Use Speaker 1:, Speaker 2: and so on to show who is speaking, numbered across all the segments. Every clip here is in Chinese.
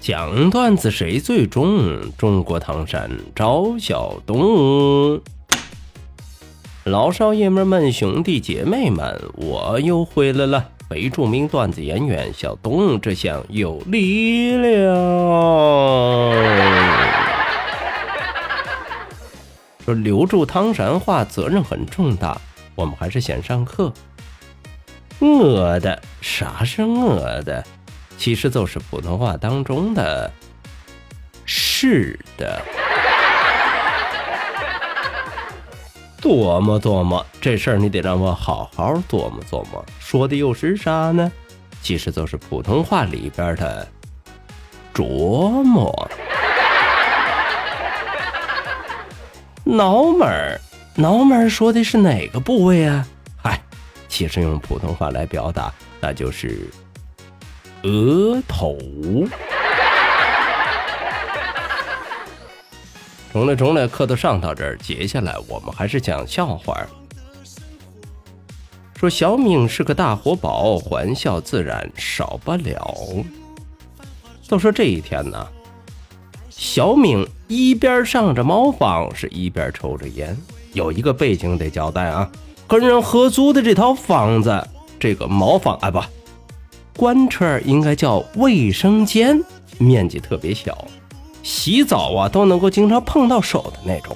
Speaker 1: 讲段子谁最重？中国唐山赵小东，老少爷们们、兄弟姐妹们，我又回来了！非著名段子演员小东，这厢有力量。说留住唐山话责任很重大，我们还是先上课。我的，啥是我的？其实就是普通话当中的“是的”，琢磨琢磨这事儿，你得让我好好琢磨琢磨。说的又是啥呢？其实就是普通话里边的“琢磨”。脑门儿，脑门儿说的是哪个部位啊？嗨，其实用普通话来表达，那就是。额头，中了中了，课都上到这儿，接下来我们还是讲笑话。说小明是个大活宝，欢笑自然少不了。都说这一天呢，小明一边上着茅房，是一边抽着烟。有一个背景得交代啊，跟人合租的这套房子，这个茅房啊不。官车应该叫卫生间，面积特别小，洗澡啊都能够经常碰到手的那种。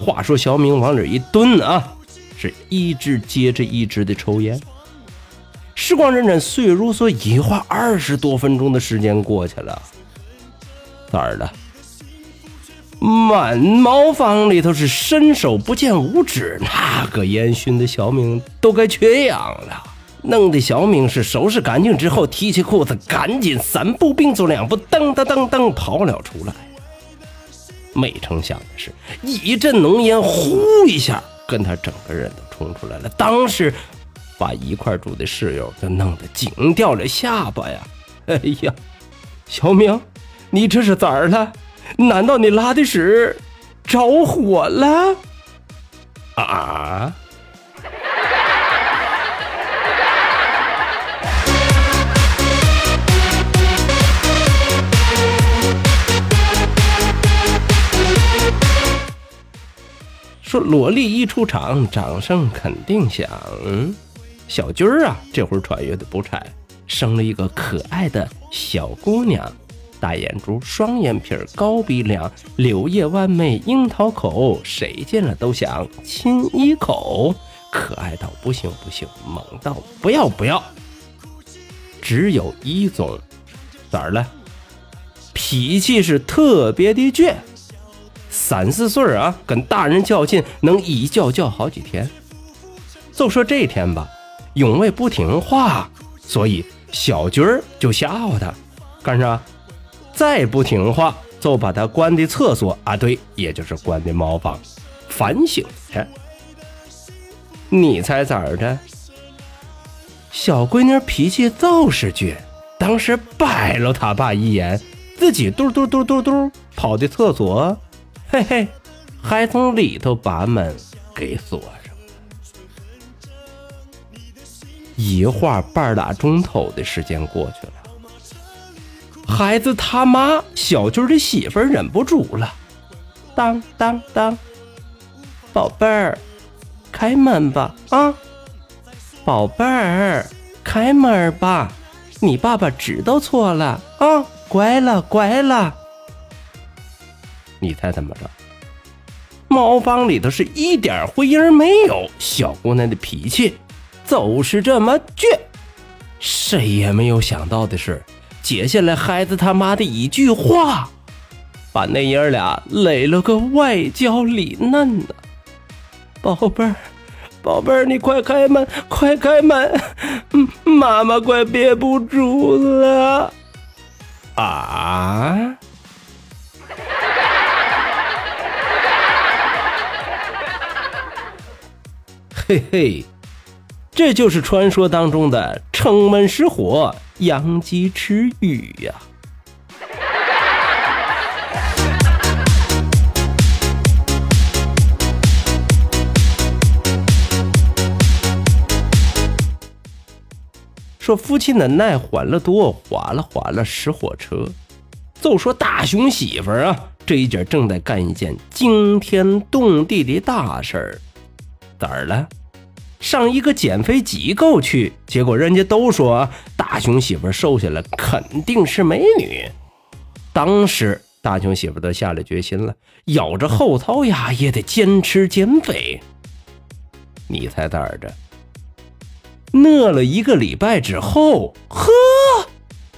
Speaker 1: 话说小明往这一蹲啊，是一支接着一支的抽烟。时光荏苒，岁月如梭，一晃二十多分钟的时间过去了，咋了？满茅房里头是伸手不见五指，那个烟熏的小明都该缺氧了。弄得小明是收拾干净之后，提起裤子，赶紧三步并作两步，噔噔噔噔跑了出来。没成想的是，一阵浓烟呼一下，跟他整个人都冲出来了。当时把一块住的室友都弄得惊掉了下巴呀！哎呀，小明，你这是咋了？难道你拉的屎着火了？啊？说萝莉一出场，掌声肯定响。小军儿啊，这会儿穿越的不差，生了一个可爱的小姑娘，大眼珠，双眼皮，高鼻梁，柳叶弯眉，樱桃口，谁见了都想亲一口，可爱到不行不行，萌到不要不要。只有一种，咋了？脾气是特别的倔。三四岁啊，跟大人较劲，能一较较好几天。就说这天吧，永卫不听话，所以小军儿就吓唬他，干啥？再不听话，就把他关的厕所啊，对，也就是关的茅房，反省去。你猜咋的？小闺女脾气就是倔，当时白了他爸一眼，自己嘟嘟嘟嘟嘟跑的厕所。嘿嘿，还从里头把门给锁上了。一晃半拉钟头的时间过去了，孩子他妈小军的媳妇忍不住了，当当当，宝贝儿，开门吧啊！宝贝儿，开门吧，你爸爸知道错了啊，乖了乖了。你猜怎么着？茅房里头是一点回音没有，小姑娘的脾气就是这么倔。谁也没有想到的是，接下来孩子他妈的一句话，把那爷俩累了个外焦里嫩呢。宝贝儿，宝贝儿，你快开门，快开门，妈妈快憋不住了嘿嘿，这就是传说当中的城门失火，养鸡吃鱼呀。说夫妻的奶欢了多，哗啦哗啦失火车。就说大熊媳妇儿啊，这一阵正在干一件惊天动地的大事儿，咋儿了？上一个减肥机构去，结果人家都说大雄媳妇瘦下来肯定是美女。当时大雄媳妇都下了决心了，咬着后槽牙也得坚持减肥。你猜咋着？饿了一个礼拜之后，呵，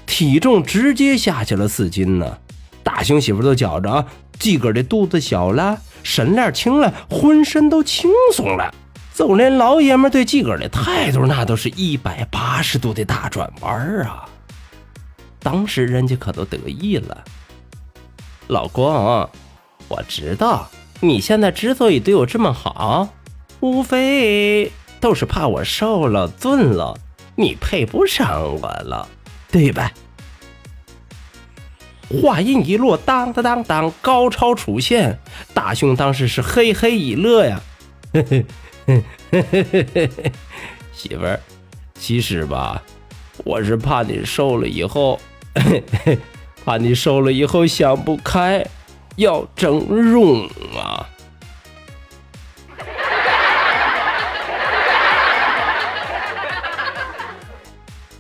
Speaker 1: 体重直接下去了四斤呢。大雄媳妇都觉着，自个儿的肚子小了，身量轻了，浑身都轻松了。就连老爷们对自个儿的态度，那都是一百八十度的大转弯啊！当时人家可都得意了。老公，我知道你现在之所以对我这么好，无非都是怕我受了罪了，你配不上我了，对吧？话音一落，当当当当，高超出现，大雄当时是嘿嘿一乐呀，嘿嘿。嘿嘿嘿嘿媳妇儿，其实吧，我是怕你瘦了以后，怕你瘦了以后想不开，要整容啊。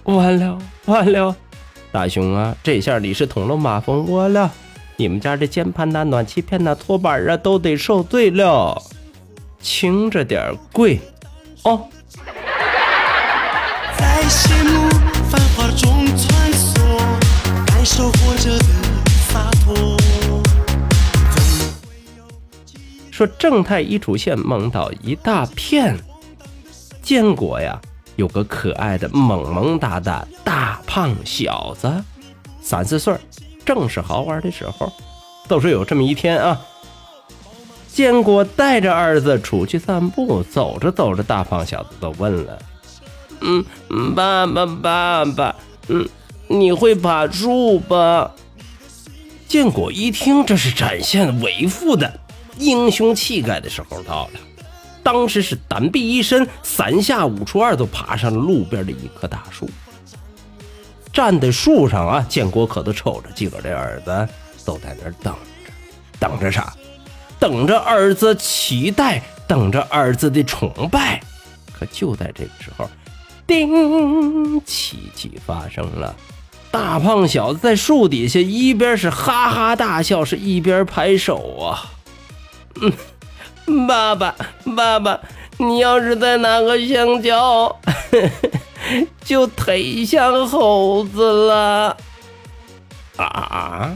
Speaker 1: 完了完了，大雄啊，这下你是捅了马蜂窝了！你们家这键盘呐、暖气片呐、拖板啊，都得受罪了，轻着点儿跪哦。在羡慕繁华中穿梭，感受活着的洒脱。说正太一出现，梦到一大片，建国呀。有个可爱的萌萌哒的大胖小子，三四岁，正是好玩的时候。都说有这么一天啊，建国带着儿子出去散步，走着走着，大胖小子都问了：“嗯，爸爸，爸爸，嗯，你会爬树吧？”建国一听，这是展现为父的英雄气概的时候到了。当时是单臂一伸，三下五除二，就爬上了路边的一棵大树。站在树上啊，建国可都瞅着自个儿的儿子，都在那儿等着，等着啥？等着儿子期待，等着儿子的崇拜。可就在这个时候，叮，奇迹发生了。大胖小子在树底下一边是哈哈大笑，是一边拍手啊，嗯。爸爸，爸爸，你要是再拿个香蕉，就忒像猴子了啊！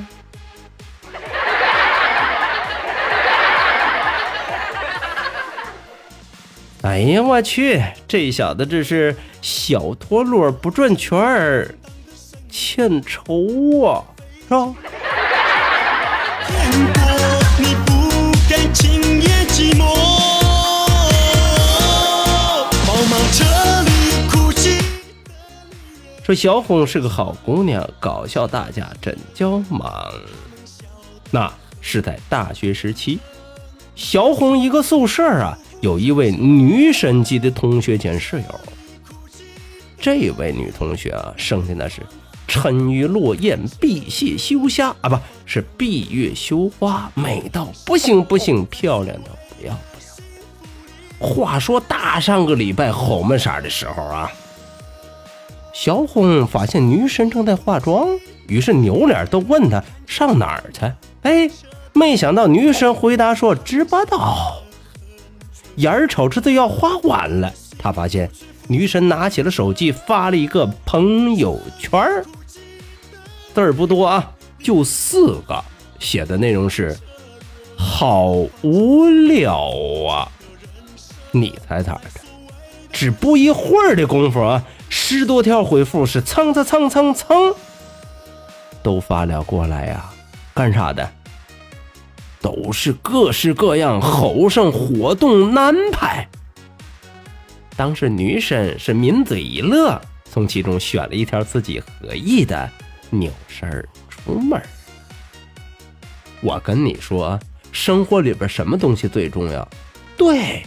Speaker 1: 哎呀，我去，这小子这是小陀螺不转圈儿，欠抽啊，是吧？说小红是个好姑娘，搞笑大家真叫忙。那是在大学时期，小红一个宿舍啊，有一位女神级的同学兼室友。这位女同学啊，生的那是沉鱼落雁、闭月羞花啊，不是闭月羞花，美到不行不行，漂亮的不要不要。话说大上个礼拜后门啥的时候啊。小红发现女神正在化妆，于是扭脸都问她上哪儿去。哎，没想到女神回答说知不道。眼瞅着都要花完了，他发现女神拿起了手机发了一个朋友圈字儿不多啊，就四个，写的内容是好无聊啊。你猜咋着？只不一会儿的功夫啊。十多条回复是蹭蹭蹭蹭蹭，都发了过来呀，干啥的？都是各式各样后生活动安排。当时女生是抿嘴一乐，从其中选了一条自己合意的，扭身出门。我跟你说，生活里边什么东西最重要？对，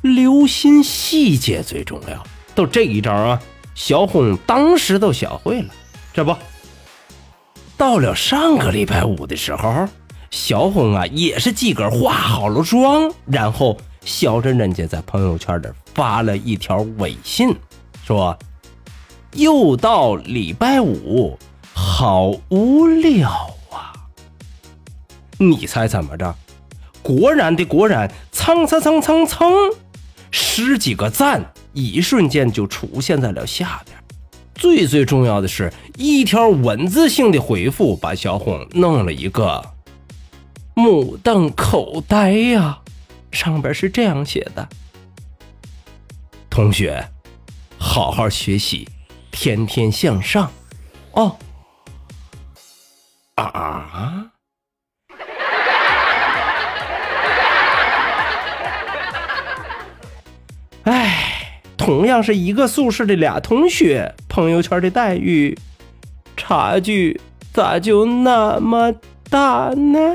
Speaker 1: 留心细节最重要。都这一招啊，小红当时都学会了。这不，到了上个礼拜五的时候，小红啊也是自个儿化好了妆，然后笑着人家在朋友圈里发了一条微信，说：“又到礼拜五，好无聊啊！”你猜怎么着？果然的果然，蹭蹭蹭蹭蹭，十几个赞。一瞬间就出现在了下边，最最重要的是一条文字性的回复，把小红弄了一个目瞪口呆呀！上边是这样写的：“同学，好好学习，天天向上。”哦，啊啊！哎。同样是一个宿舍的俩同学，朋友圈的待遇差距咋就那么大呢？